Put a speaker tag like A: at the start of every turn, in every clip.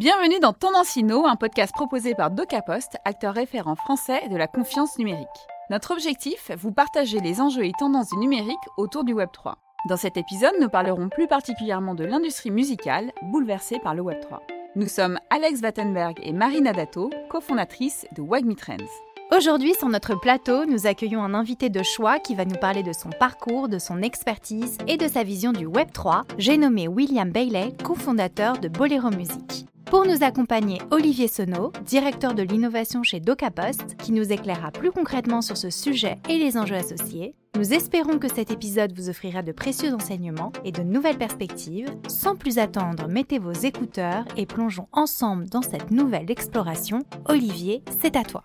A: Bienvenue dans Tendancino, un podcast proposé par DocaPost, acteur référent français de la confiance numérique. Notre objectif, vous partager les enjeux et tendances du numérique autour du Web3. Dans cet épisode, nous parlerons plus particulièrement de l'industrie musicale bouleversée par le Web3. Nous sommes Alex Wattenberg et Marina Dato, cofondatrices de Wagmi Trends.
B: Aujourd'hui, sur notre plateau, nous accueillons un invité de choix qui va nous parler de son parcours, de son expertise et de sa vision du Web3. J'ai nommé William Bailey, cofondateur de Bolero Music. Pour nous accompagner, Olivier Sonneau, directeur de l'innovation chez DocaPost, qui nous éclairera plus concrètement sur ce sujet et les enjeux associés. Nous espérons que cet épisode vous offrira de précieux enseignements et de nouvelles perspectives. Sans plus attendre, mettez vos écouteurs et plongeons ensemble dans cette nouvelle exploration. Olivier, c'est à toi.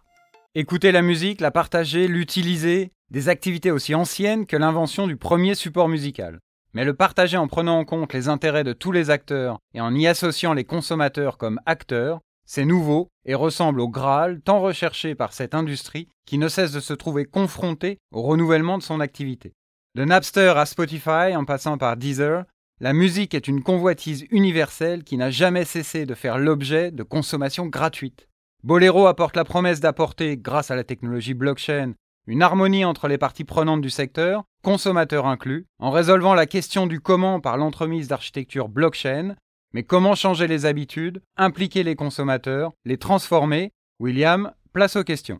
C: Écouter la musique, la partager, l'utiliser, des activités aussi anciennes que l'invention du premier support musical mais le partager en prenant en compte les intérêts de tous les acteurs et en y associant les consommateurs comme acteurs, c'est nouveau et ressemble au Graal tant recherché par cette industrie qui ne cesse de se trouver confrontée au renouvellement de son activité. De Napster à Spotify en passant par Deezer, la musique est une convoitise universelle qui n'a jamais cessé de faire l'objet de consommation gratuite. Bolero apporte la promesse d'apporter, grâce à la technologie blockchain, une harmonie entre les parties prenantes du secteur, consommateurs inclus, en résolvant la question du comment par l'entremise d'architecture blockchain, mais comment changer les habitudes, impliquer les consommateurs, les transformer? William, place aux questions.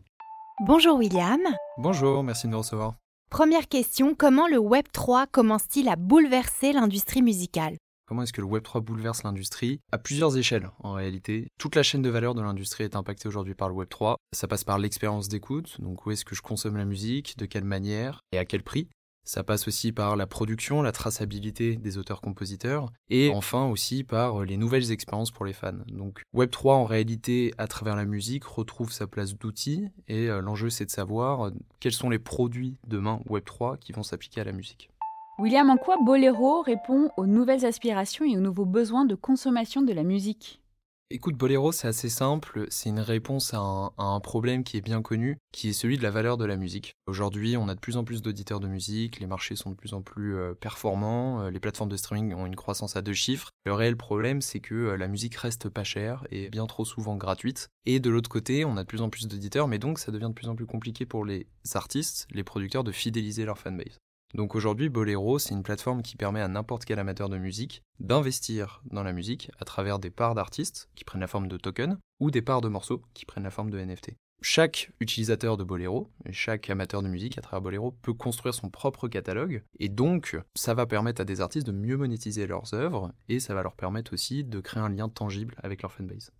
B: Bonjour William.
D: Bonjour, merci de nous recevoir.
B: Première question, comment le Web 3 commence-t-il à bouleverser l'industrie musicale?
D: Comment est-ce que le Web3 bouleverse l'industrie À plusieurs échelles, en réalité? Toute la chaîne de valeur de l'industrie est impactée aujourd'hui par le Web3. Ça passe par l'expérience d'écoute, donc où est-ce que je consomme la musique, de quelle manière et à quel prix. Ça passe aussi par la production, la traçabilité des auteurs-compositeurs, et enfin aussi par les nouvelles expériences pour les fans. Donc Web3 en réalité, à travers la musique, retrouve sa place d'outil, et euh, l'enjeu c'est de savoir euh, quels sont les produits demain Web3 qui vont s'appliquer à la musique.
A: William, en quoi Bolero répond aux nouvelles aspirations et aux nouveaux besoins de consommation de la musique?
D: Écoute, Bolero, c'est assez simple. C'est une réponse à un, problème qui est bien connu, qui est celui de la valeur de la musique. Aujourd'hui, on a de plus en plus d'auditeurs de musique, les marchés sont de plus en plus euh, performants, euh, les plateformes de streaming ont une croissance à deux chiffres. Le réel problème, c'est que euh, la musique reste pas chère et bien trop souvent gratuite. Et de l'autre côté, on a de plus en plus d'auditeurs, mais donc ça devient de plus en plus compliqué pour les artistes, les producteurs, de fidéliser leur fanbase. Donc aujourd'hui, Bolero, c'est une plateforme qui permet à n'importe quel amateur de musique d'investir dans la musique à travers des parts d'artistes qui prennent la forme de tokens ou des parts de morceaux qui prennent la forme de NFT. Chaque utilisateur de Bolero chaque amateur de musique à travers Bolero peut construire son propre catalogue et donc ça va permettre à des artistes de mieux monétiser leurs œuvres et ça va leur permettre aussi de créer un lien tangible avec leur fanbase.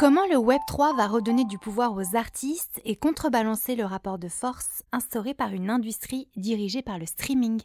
B: Comment le Web 3 va redonner du pouvoir aux artistes et contrebalancer le rapport de force instauré par une industrie dirigée par le streaming?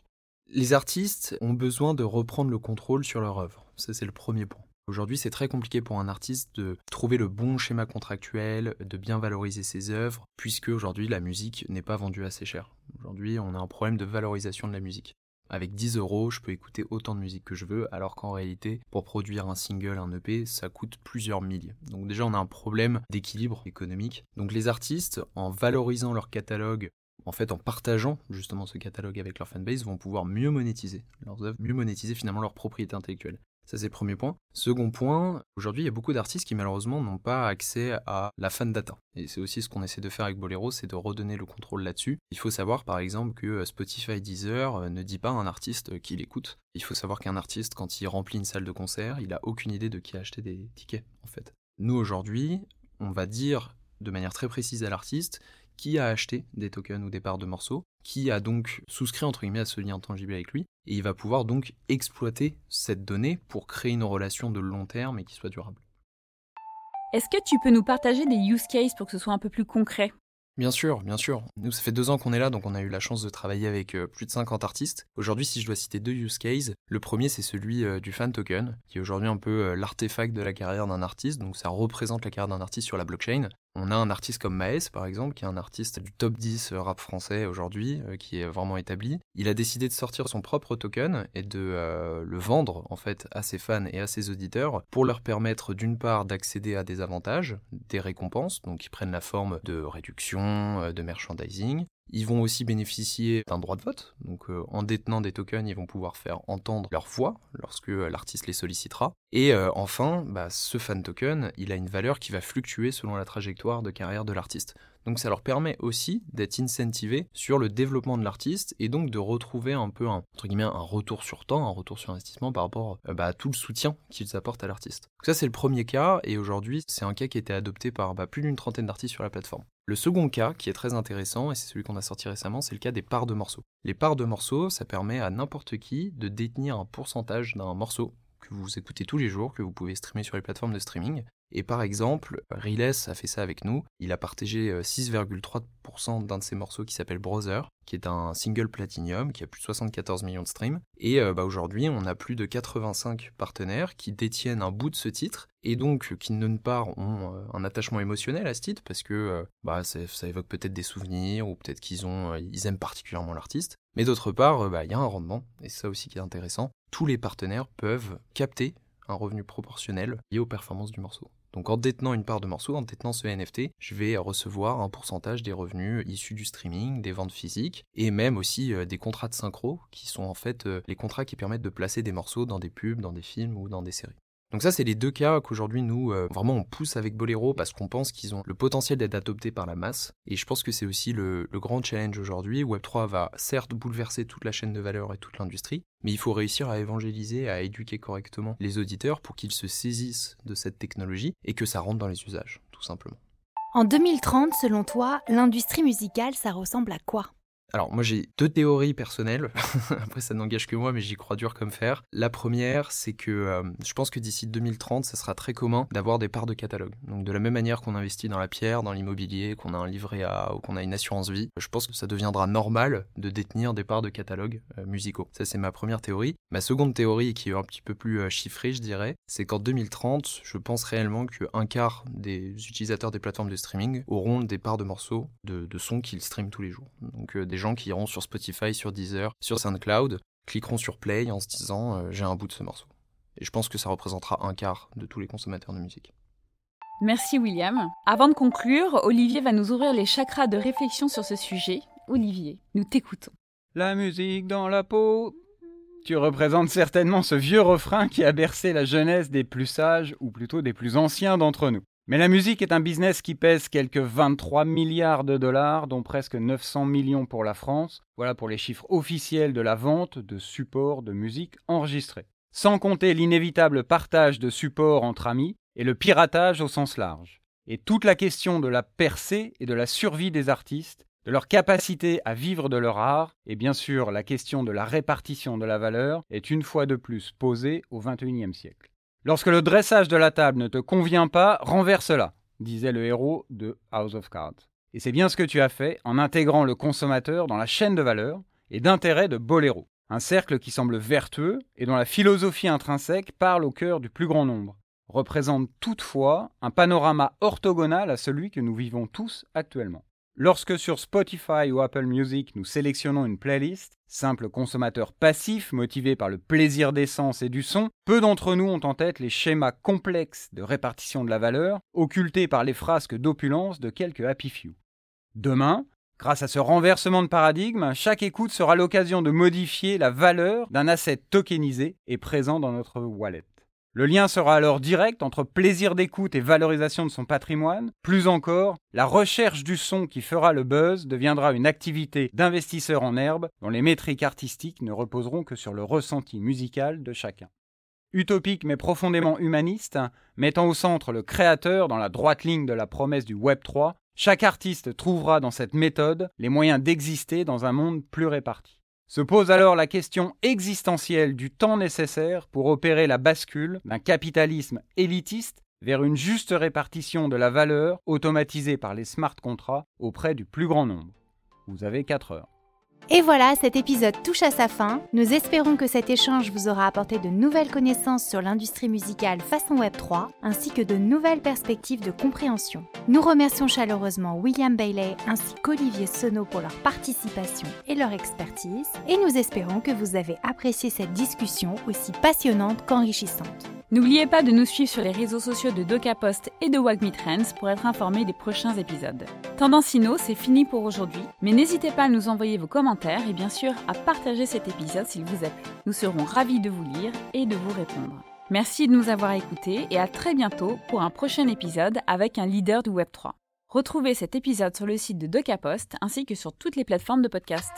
D: Les artistes ont besoin de reprendre le contrôle sur leur œuvre. Ça, c'est le premier point. Aujourd'hui, c'est très compliqué pour un artiste de trouver le bon schéma contractuel, de bien valoriser ses œuvres, puisque aujourd'hui la musique n'est pas vendue assez cher. Aujourd'hui, on a un problème de valorisation de la musique. Avec 10 euros, je peux écouter autant de musique que je veux, alors qu'en réalité, pour produire un single, un EP, ça coûte plusieurs milliers. Donc déjà, on a un problème d'équilibre économique. Donc les artistes, en valorisant leur catalogue, en fait, en partageant justement ce catalogue avec leur fanbase, vont pouvoir mieux monétiser leurs œuvres, mieux monétiser finalement leur propriété intellectuelle. Ça, c'est le premier point. Second point, aujourd'hui, il y a beaucoup d'artistes qui malheureusement n'ont pas accès à la fan data. Et c'est aussi ce qu'on essaie de faire avec Bolero, c'est de redonner le contrôle là-dessus. Il faut savoir par exemple que euh, Spotify Deezer euh, ne dit pas à un artiste euh, qui l'écoute. Il faut savoir qu'un artiste, quand il remplit une salle de concert, il a aucune idée de qui a acheté des tickets, en fait. Nous, aujourd'hui, on va dire de manière très précise à l'artiste qui a acheté des tokens ou des parts de morceaux, qui a donc souscrit entre guillemets à ce lien tangible avec lui, et il va pouvoir donc exploiter cette donnée pour créer une relation de long terme et qui soit durable.
A: Est-ce que tu peux nous partager des use cases pour que ce soit un peu plus concret?
D: Bien sûr, bien sûr. Nous, ça fait deux ans qu'on est là, donc on a eu la chance de travailler avec euh, plus de 50 artistes. Aujourd'hui, si je dois citer deux use cases, le premier c'est celui euh, du fan token, qui est aujourd'hui un peu euh, l'artefact de la carrière d'un artiste, donc ça représente la carrière d'un artiste sur la blockchain. On a un artiste comme Maes, par exemple, qui est un artiste du top 10 rap français aujourd'hui, euh, qui est vraiment établi. Il a décidé de sortir son propre token et de euh, le vendre, en fait, à ses fans et à ses auditeurs pour leur permettre, d'une part, d'accéder à des avantages, des récompenses, donc qui prennent la forme de réduction, euh, de merchandising, Ils vont aussi bénéficier d'un droit de vote. Donc euh, en détenant des tokens, ils vont pouvoir faire entendre leur voix lorsque euh, l'artiste les sollicitera. Et euh, enfin, bah, ce fan token, il a une valeur qui va fluctuer selon la trajectoire de carrière de l'artiste. Donc ça leur permet aussi d'être incentivés sur le développement de l'artiste et donc de retrouver un peu un, entre un retour sur temps, un retour sur investissement par rapport bah, à tout le soutien qu'ils apportent à l'artiste. ça c'est le premier cas et aujourd'hui c'est un cas qui a été adopté par bah, plus d'une trentaine d'artistes sur la plateforme. Le second cas, qui est très intéressant, et c'est celui qu'on a sorti récemment, c'est le cas des parts de morceaux. Les parts de morceaux, ça permet à n'importe qui de détenir un pourcentage d'un morceau que vous écoutez tous les jours, que vous pouvez streamer sur les plateformes de streaming. Et par exemple, Riles a fait ça avec nous. Il a partagé 6,3% euh, d'un de ses morceaux qui s'appelle Brother, qui est un single platinum qui a plus de 74 millions de streams. Et euh, bah, aujourd'hui, on a plus de 85 partenaires qui détiennent un bout de ce titre et donc qui d'une part ont euh, un attachement émotionnel à ce titre parce que bah, ça, évoque peut-être des souvenirs ou peut-être qu'ils ont ils aiment particulièrement l'artiste. Mais d'autre part, bah, il y a un rendement et c'est ça aussi qui est intéressant. Tous les partenaires peuvent capter un revenu proportionnel lié aux performances du morceau. Donc en détenant une part de morceau, en détenant ce NFT, je vais recevoir un pourcentage des revenus issus du streaming, des ventes physiques, et même aussi euh, des contrats de synchro, qui sont en fait euh, les contrats qui permettent de placer des morceaux dans des pubs, dans des films ou dans des séries. Donc ça, c'est les deux cas qu'aujourd'hui, nous, euh, vraiment, on pousse avec Bolero parce qu'on pense qu'ils ont le potentiel d'être adoptés par la masse. Et je pense que c'est aussi le, grand challenge aujourd'hui. Web3 va certes bouleverser toute la chaîne de valeur et toute l'industrie, mais il faut réussir à évangéliser, à éduquer correctement les auditeurs pour qu'ils se saisissent de cette technologie et que ça rentre dans les usages, tout simplement.
B: En 2030, selon toi, l'industrie musicale, ça ressemble à quoi?
D: Alors moi j'ai deux théories personnelles, après ça n'engage que moi mais j'y crois dur comme fer. La première c'est que euh, je pense que d'ici 2030 ça sera très commun d'avoir des parts de catalogue. Donc de la même manière qu'on investit dans la pierre, dans l'immobilier, qu'on a un livret A ou qu'on a une assurance vie, je pense que ça deviendra normal de détenir des parts de catalogue euh, musicaux. Ça c'est ma première théorie. Ma seconde théorie qui est un petit peu plus euh, chiffrée je dirais, c'est qu'en 2030 je pense réellement qu'un quart des utilisateurs des plateformes de streaming auront des parts de morceaux de, de sons qu'ils streament tous les jours. Donc des qui iront sur Spotify, sur Deezer, sur SoundCloud, cliqueront sur Play en se disant euh, j'ai un bout de ce morceau. Et je pense que ça représentera un quart de tous les consommateurs de musique.
A: Merci William. Avant de conclure, Olivier va nous ouvrir les chakras de réflexion sur ce sujet. Olivier, nous t'écoutons.
C: La musique dans la peau. Tu représentes certainement ce vieux refrain qui a bercé la jeunesse des plus sages, ou plutôt des plus anciens d'entre nous. Mais la musique est un business qui pèse quelques 23 milliards de dollars, dont presque 900 millions pour la France. Voilà pour les chiffres officiels de la vente de supports de musique enregistrés. Sans compter l'inévitable partage de supports entre amis et le piratage au sens large. Et toute la question de la percée et de la survie des artistes, de leur capacité à vivre de leur art, et bien sûr la question de la répartition de la valeur, est une fois de plus posée au XXIe siècle. Lorsque le dressage de la table ne te convient pas, renverse-la, disait le héros de House of Cards. Et c'est bien ce que tu as fait en intégrant le consommateur dans la chaîne de valeur et d'intérêt de Bolero. Un cercle qui semble vertueux et dont la philosophie intrinsèque parle au cœur du plus grand nombre, représente toutefois un panorama orthogonal à celui que nous vivons tous actuellement. Lorsque sur Spotify ou Apple Music nous sélectionnons une playlist, simple consommateur passif motivé par le plaisir des sens et du son, peu d'entre nous ont en tête les schémas complexes de répartition de la valeur, occultés par les frasques d'opulence de quelques happy few. Demain, grâce à ce renversement de paradigme, chaque écoute sera l'occasion de modifier la valeur d'un asset tokenisé et présent dans notre wallet. Le lien sera alors direct entre plaisir d'écoute et valorisation de son patrimoine. Plus encore, la recherche du son qui fera le buzz deviendra une activité d'investisseur en herbe dont les métriques artistiques ne reposeront que sur le ressenti musical de chacun. Utopique mais profondément humaniste, mettant au centre le créateur dans la droite ligne de la promesse du Web 3, chaque artiste trouvera dans cette méthode les moyens d'exister dans un monde plus réparti. Se pose alors la question existentielle du temps nécessaire pour opérer la bascule d'un capitalisme élitiste vers une juste répartition de la valeur automatisée par les smart contrats auprès du plus grand nombre. Vous avez 4 heures.
B: Et voilà, cet épisode touche à sa fin. Nous espérons que cet échange vous aura apporté de nouvelles connaissances sur l'industrie musicale façon Web3, ainsi que de nouvelles perspectives de compréhension. Nous remercions chaleureusement William Bailey ainsi qu'Olivier Sono pour leur participation et leur expertise, et nous espérons que vous avez apprécié cette discussion aussi passionnante qu'enrichissante.
A: N'oubliez pas de nous suivre sur les réseaux sociaux de DocaPost et de Wagme Trends pour être informé des prochains épisodes. Tendancino, c'est fini pour aujourd'hui, mais n'hésitez pas à nous envoyer vos commentaires et bien sûr à partager cet épisode s'il vous a plu. Nous serons ravis de vous lire et de vous répondre. Merci de nous avoir écoutés et à très bientôt pour un prochain épisode avec un leader du Web3. Retrouvez cet épisode sur le site de DocaPost ainsi que sur toutes les plateformes de podcast.